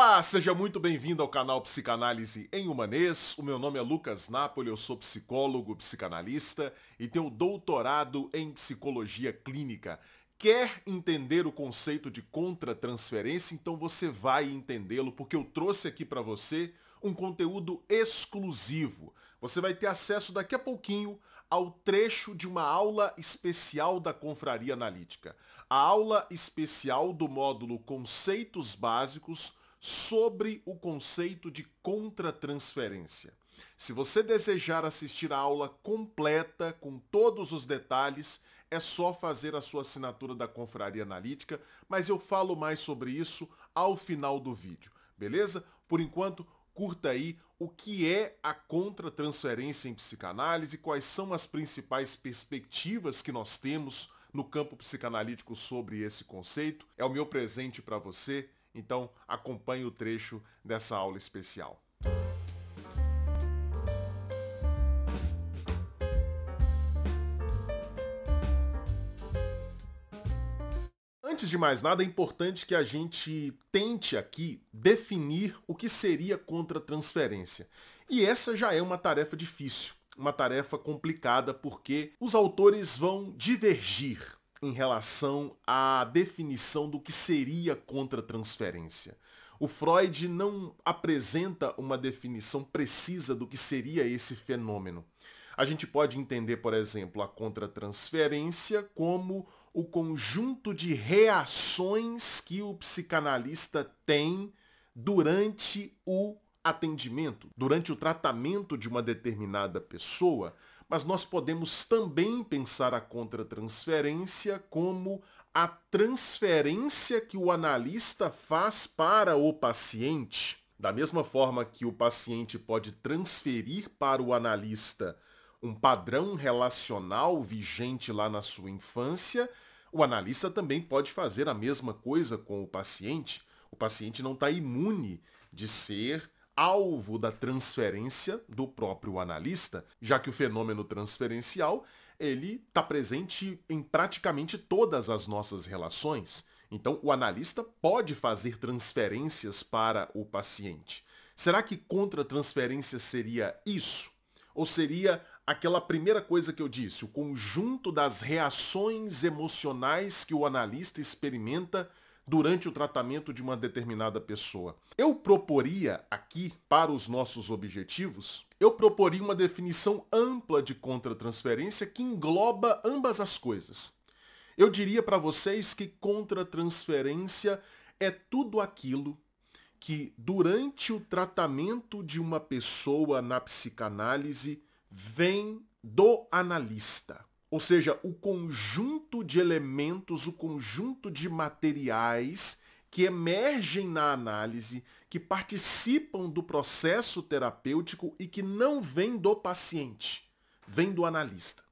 Olá, seja muito bem-vindo ao canal Psicanálise em Humanês. O meu nome é Lucas Napoli, eu sou psicólogo, psicanalista e tenho doutorado em psicologia clínica. Quer entender o conceito de contratransferência? Então você vai entendê-lo porque eu trouxe aqui para você um conteúdo exclusivo. Você vai ter acesso daqui a pouquinho ao trecho de uma aula especial da Confraria Analítica. A aula especial do módulo Conceitos Básicos sobre o conceito de contratransferência. Se você desejar assistir a aula completa, com todos os detalhes, é só fazer a sua assinatura da Confraria Analítica, mas eu falo mais sobre isso ao final do vídeo, beleza? Por enquanto, curta aí o que é a contratransferência em psicanálise, quais são as principais perspectivas que nós temos no campo psicanalítico sobre esse conceito. É o meu presente para você, então acompanhe o trecho dessa aula especial. Antes de mais nada, é importante que a gente tente aqui definir o que seria contra-transferência. E essa já é uma tarefa difícil, uma tarefa complicada, porque os autores vão divergir em relação à definição do que seria contra-transferência. O Freud não apresenta uma definição precisa do que seria esse fenômeno. A gente pode entender, por exemplo, a contratransferência como o conjunto de reações que o psicanalista tem durante o atendimento, durante o tratamento de uma determinada pessoa, mas nós podemos também pensar a contratransferência como a transferência que o analista faz para o paciente. Da mesma forma que o paciente pode transferir para o analista um padrão relacional vigente lá na sua infância, o analista também pode fazer a mesma coisa com o paciente. O paciente não está imune de ser alvo da transferência do próprio analista, já que o fenômeno transferencial ele está presente em praticamente todas as nossas relações. Então, o analista pode fazer transferências para o paciente. Será que contra-transferência seria isso? Ou seria aquela primeira coisa que eu disse, o conjunto das reações emocionais que o analista experimenta durante o tratamento de uma determinada pessoa. Eu proporia aqui, para os nossos objetivos, eu proporia uma definição ampla de contratransferência que engloba ambas as coisas. Eu diria para vocês que contratransferência é tudo aquilo que durante o tratamento de uma pessoa na psicanálise vem do analista. Ou seja, o conjunto de elementos, o conjunto de materiais que emergem na análise, que participam do processo terapêutico e que não vêm do paciente, vem do analista.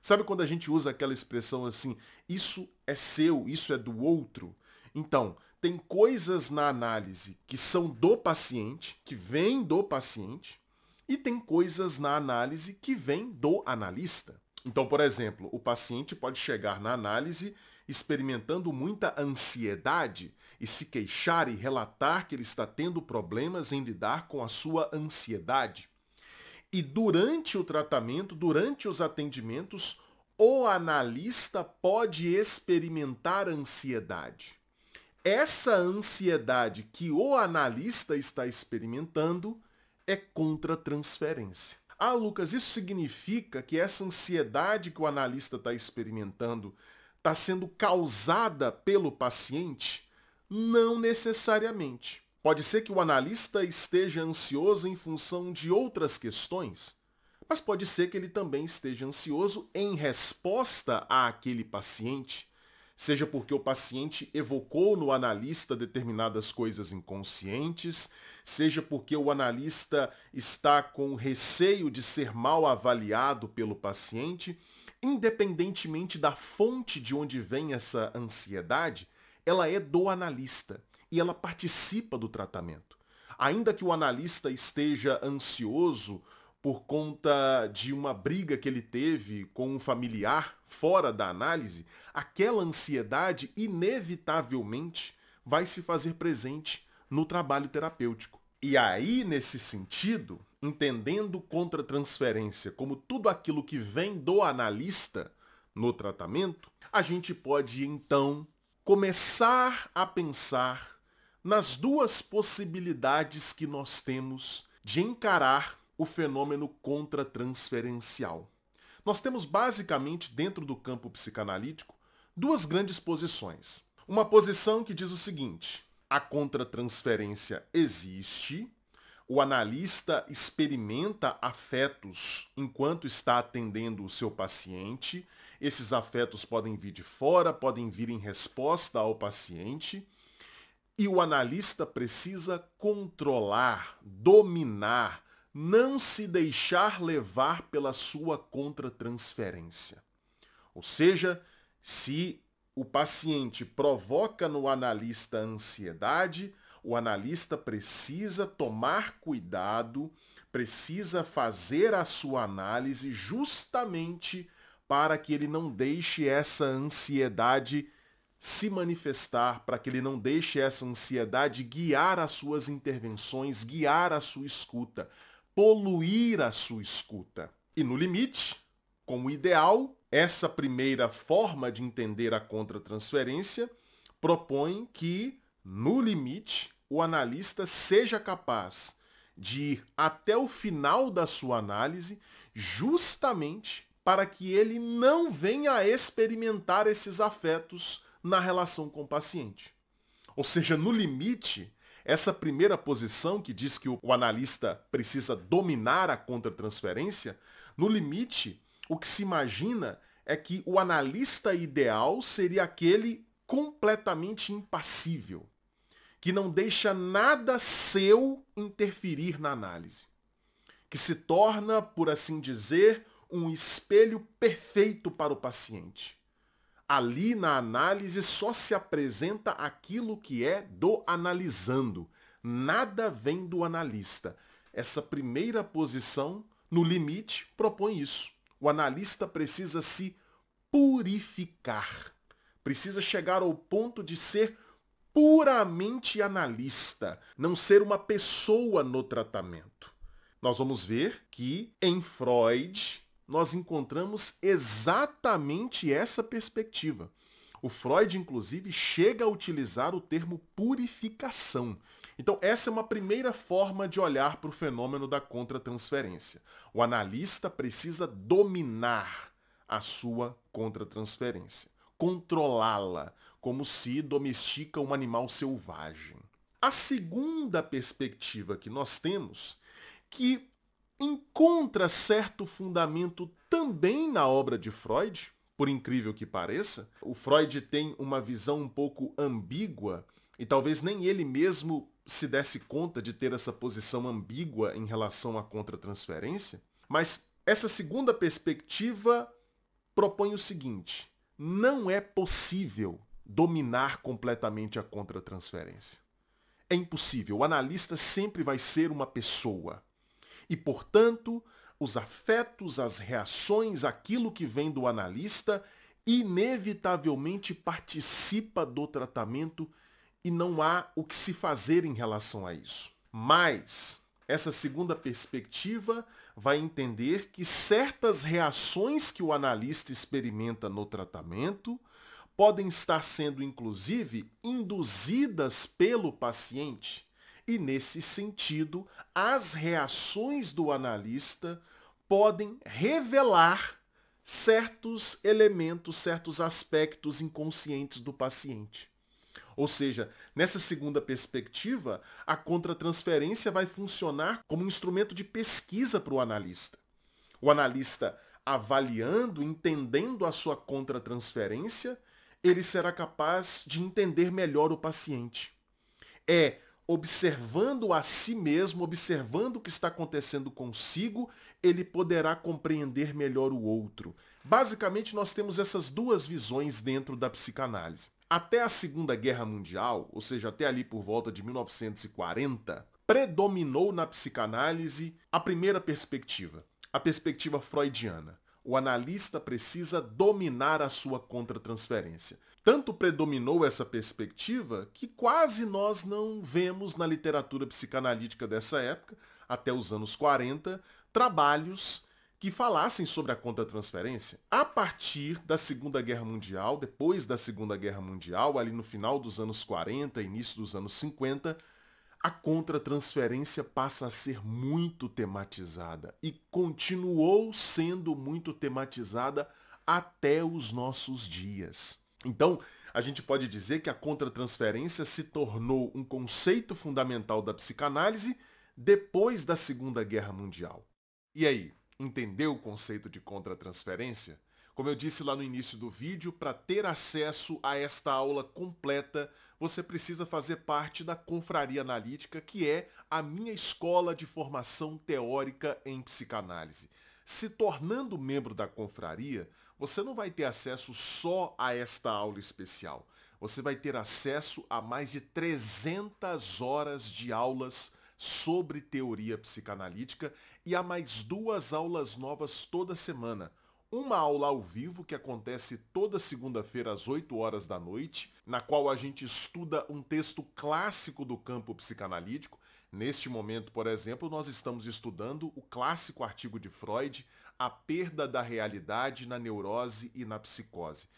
Sabe quando a gente usa aquela expressão assim, isso é seu, isso é do outro? Então, tem coisas na análise que são do paciente, que vêm do paciente, e tem coisas na análise que vêm do analista. Então, por exemplo, o paciente pode chegar na análise experimentando muita ansiedade e se queixar e relatar que ele está tendo problemas em lidar com a sua ansiedade. E durante o tratamento, durante os atendimentos, o analista pode experimentar ansiedade. Essa ansiedade que o analista está experimentando é contra-transferência. Ah, Lucas, isso significa que essa ansiedade que o analista está experimentando está sendo causada pelo paciente? Não necessariamente. Pode ser que o analista esteja ansioso em função de outras questões, mas pode ser que ele também esteja ansioso em resposta àquele paciente seja porque o paciente evocou no analista determinadas coisas inconscientes, seja porque o analista está com receio de ser mal avaliado pelo paciente, independentemente da fonte de onde vem essa ansiedade, ela é do analista e ela participa do tratamento. Ainda que o analista esteja ansioso por conta de uma briga que ele teve com um familiar fora da análise, aquela ansiedade inevitavelmente vai se fazer presente no trabalho terapêutico. E aí, nesse sentido, entendendo contra-transferência como tudo aquilo que vem do analista no tratamento, a gente pode então começar a pensar nas duas possibilidades que nós temos de encarar o fenômeno contra-transferencial. Nós temos basicamente dentro do campo psicanalítico duas grandes posições. Uma posição que diz o seguinte: a contratransferência existe, o analista experimenta afetos enquanto está atendendo o seu paciente. Esses afetos podem vir de fora, podem vir em resposta ao paciente. E o analista precisa controlar, dominar, não se deixar levar pela sua contratransferência. Ou seja, se o paciente provoca no analista ansiedade, o analista precisa tomar cuidado, precisa fazer a sua análise justamente para que ele não deixe essa ansiedade se manifestar, para que ele não deixe essa ansiedade guiar as suas intervenções, guiar a sua escuta, poluir a sua escuta. E no limite, como ideal, essa primeira forma de entender a contratransferência propõe que, no limite, o analista seja capaz de ir até o final da sua análise justamente para que ele não venha a experimentar esses afetos na relação com o paciente. Ou seja, no limite, essa primeira posição que diz que o analista precisa dominar a contratransferência, no limite, o que se imagina é que o analista ideal seria aquele completamente impassível, que não deixa nada seu interferir na análise, que se torna, por assim dizer, um espelho perfeito para o paciente. Ali na análise só se apresenta aquilo que é do analisando. Nada vem do analista. Essa primeira posição, no limite, propõe isso. O analista precisa se purificar. Precisa chegar ao ponto de ser puramente analista, não ser uma pessoa no tratamento. Nós vamos ver que em Freud nós encontramos exatamente essa perspectiva. O Freud, inclusive, chega a utilizar o termo purificação. Então, essa é uma primeira forma de olhar para o fenômeno da contratransferência. O analista precisa dominar a sua contratransferência, controlá-la, como se domestica um animal selvagem. A segunda perspectiva que nós temos, que encontra certo fundamento também na obra de Freud, por incrível que pareça. O Freud tem uma visão um pouco ambígua e talvez nem ele mesmo se desse conta de ter essa posição ambígua em relação à contratransferência. Mas essa segunda perspectiva propõe o seguinte: não é possível dominar completamente a contratransferência. É impossível. O analista sempre vai ser uma pessoa. E, portanto, os afetos, as reações, aquilo que vem do analista, inevitavelmente participa do tratamento e não há o que se fazer em relação a isso. Mas essa segunda perspectiva vai entender que certas reações que o analista experimenta no tratamento podem estar sendo inclusive induzidas pelo paciente e, nesse sentido, as reações do analista podem revelar certos elementos, certos aspectos inconscientes do paciente. Ou seja, nessa segunda perspectiva, a contratransferência vai funcionar como um instrumento de pesquisa para o analista. O analista avaliando, entendendo a sua contratransferência, ele será capaz de entender melhor o paciente. É observando a si mesmo, observando o que está acontecendo consigo, ele poderá compreender melhor o outro. Basicamente, nós temos essas duas visões dentro da psicanálise. Até a Segunda Guerra Mundial, ou seja, até ali por volta de 1940, predominou na psicanálise a primeira perspectiva, a perspectiva freudiana. O analista precisa dominar a sua contratransferência. Tanto predominou essa perspectiva que quase nós não vemos na literatura psicanalítica dessa época, até os anos 40, trabalhos que falassem sobre a contratransferência. A partir da Segunda Guerra Mundial, depois da Segunda Guerra Mundial, ali no final dos anos 40, início dos anos 50, a contratransferência passa a ser muito tematizada e continuou sendo muito tematizada até os nossos dias. Então, a gente pode dizer que a contratransferência se tornou um conceito fundamental da psicanálise depois da Segunda Guerra Mundial. E aí, entendeu o conceito de contratransferência? Como eu disse lá no início do vídeo, para ter acesso a esta aula completa, você precisa fazer parte da Confraria Analítica, que é a minha escola de formação teórica em psicanálise. Se tornando membro da confraria, você não vai ter acesso só a esta aula especial. Você vai ter acesso a mais de 300 horas de aulas sobre teoria psicanalítica e a mais duas aulas novas toda semana. Uma aula ao vivo que acontece toda segunda-feira às 8 horas da noite, na qual a gente estuda um texto clássico do campo psicanalítico. Neste momento, por exemplo, nós estamos estudando o clássico artigo de Freud, A Perda da Realidade na Neurose e na Psicose.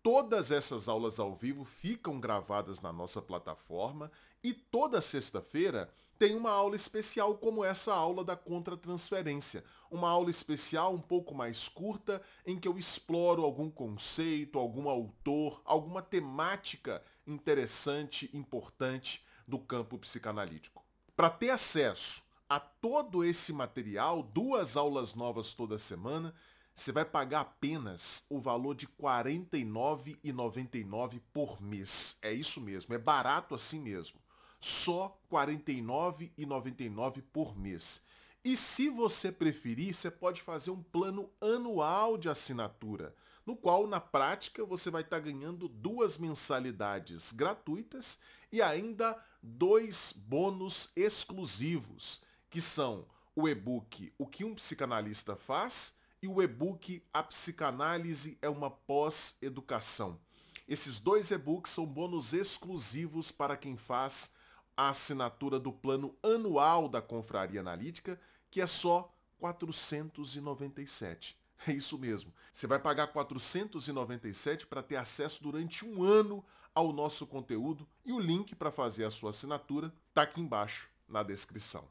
Todas essas aulas ao vivo ficam gravadas na nossa plataforma e toda sexta-feira tem uma aula especial como essa aula da contratransferência. Uma aula especial um pouco mais curta em que eu exploro algum conceito, algum autor, alguma temática interessante, importante do campo psicanalítico. Para ter acesso a todo esse material, duas aulas novas toda semana, você vai pagar apenas o valor de R$ 49,99 por mês. É isso mesmo, é barato assim mesmo. Só R$ 49,99 por mês. E se você preferir, você pode fazer um plano anual de assinatura, no qual, na prática, você vai estar ganhando duas mensalidades gratuitas e ainda dois bônus exclusivos, que são o e-book O que um psicanalista faz e o e-book A Psicanálise é uma pós-educação. Esses dois e-books são bônus exclusivos para quem faz a assinatura do plano anual da Confraria Analítica, que é só 497. É isso mesmo. Você vai pagar 497 para ter acesso durante um ano ao nosso conteúdo e o link para fazer a sua assinatura está aqui embaixo na descrição.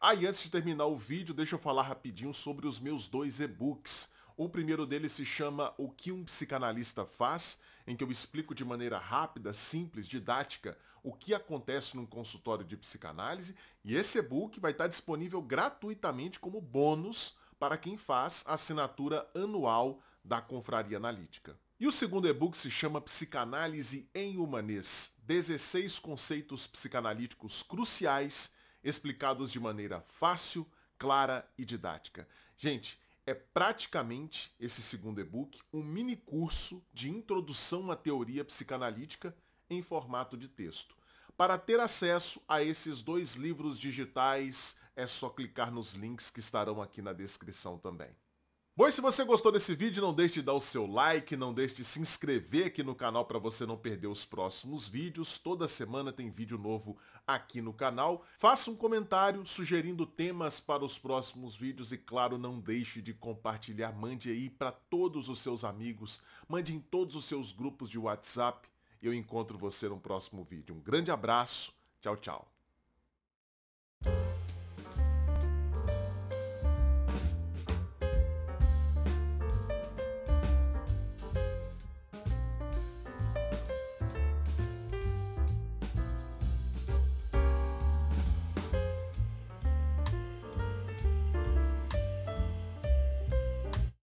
Ah, e antes de terminar o vídeo, deixa eu falar rapidinho sobre os meus dois e-books. O primeiro deles se chama O que um psicanalista faz, em que eu explico de maneira rápida, simples, didática, o que acontece num consultório de psicanálise, e esse e-book vai estar disponível gratuitamente como bônus para quem faz a assinatura anual da Confraria Analítica. E o segundo e-book se chama Psicanálise em Humanês, 16 conceitos psicanalíticos cruciais explicados de maneira fácil, clara e didática. Gente, é praticamente esse segundo e-book um mini curso de introdução à teoria psicanalítica em formato de texto. Para ter acesso a esses dois livros digitais, é só clicar nos links que estarão aqui na descrição também. Bom, e se você gostou desse vídeo, não deixe de dar o seu like, não deixe de se inscrever aqui no canal para você não perder os próximos vídeos. Toda semana tem vídeo novo aqui no canal. Faça um comentário sugerindo temas para os próximos vídeos e, claro, não deixe de compartilhar. Mande aí para todos os seus amigos, mande em todos os seus grupos de WhatsApp. Eu encontro você no próximo vídeo. Um grande abraço. Tchau, tchau.